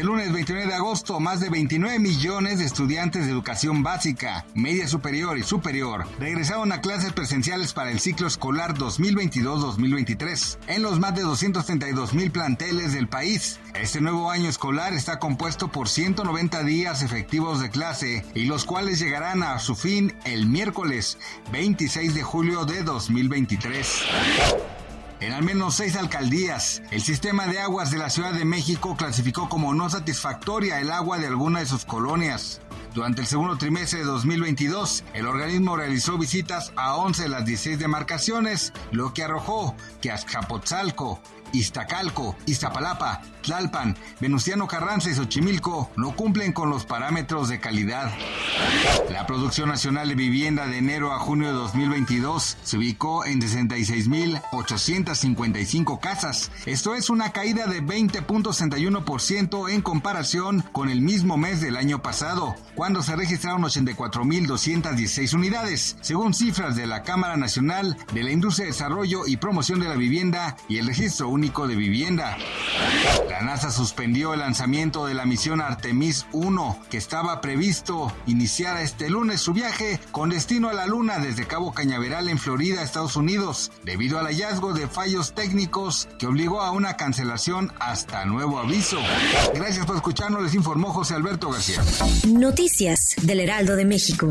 Este lunes 29 de agosto, más de 29 millones de estudiantes de educación básica, media superior y superior regresaron a clases presenciales para el ciclo escolar 2022-2023 en los más de 232 mil planteles del país. Este nuevo año escolar está compuesto por 190 días efectivos de clase y los cuales llegarán a su fin el miércoles 26 de julio de 2023. En al menos seis alcaldías, el sistema de aguas de la Ciudad de México clasificó como no satisfactoria el agua de alguna de sus colonias. Durante el segundo trimestre de 2022, el organismo realizó visitas a 11 de las 16 demarcaciones, lo que arrojó que Azcapotzalco, Iztacalco, Iztapalapa, Tlalpan, Venustiano Carranza y Xochimilco no cumplen con los parámetros de calidad. La producción nacional de vivienda de enero a junio de 2022 se ubicó en 66.855 casas. Esto es una caída de 20.61% en comparación con el mismo mes del año pasado, cuando se registraron 84.216 unidades, según cifras de la Cámara Nacional de la Industria de Desarrollo y Promoción de la Vivienda y el Registro Único de Vivienda. La NASA suspendió el lanzamiento de la misión Artemis 1, que estaba previsto iniciar este lunes su viaje con destino a la Luna desde Cabo Cañaveral en Florida, Estados Unidos, debido al hallazgo de fallos técnicos que obligó a una cancelación hasta nuevo aviso. Gracias por escucharnos, les informó José Alberto García. Noticias del Heraldo de México.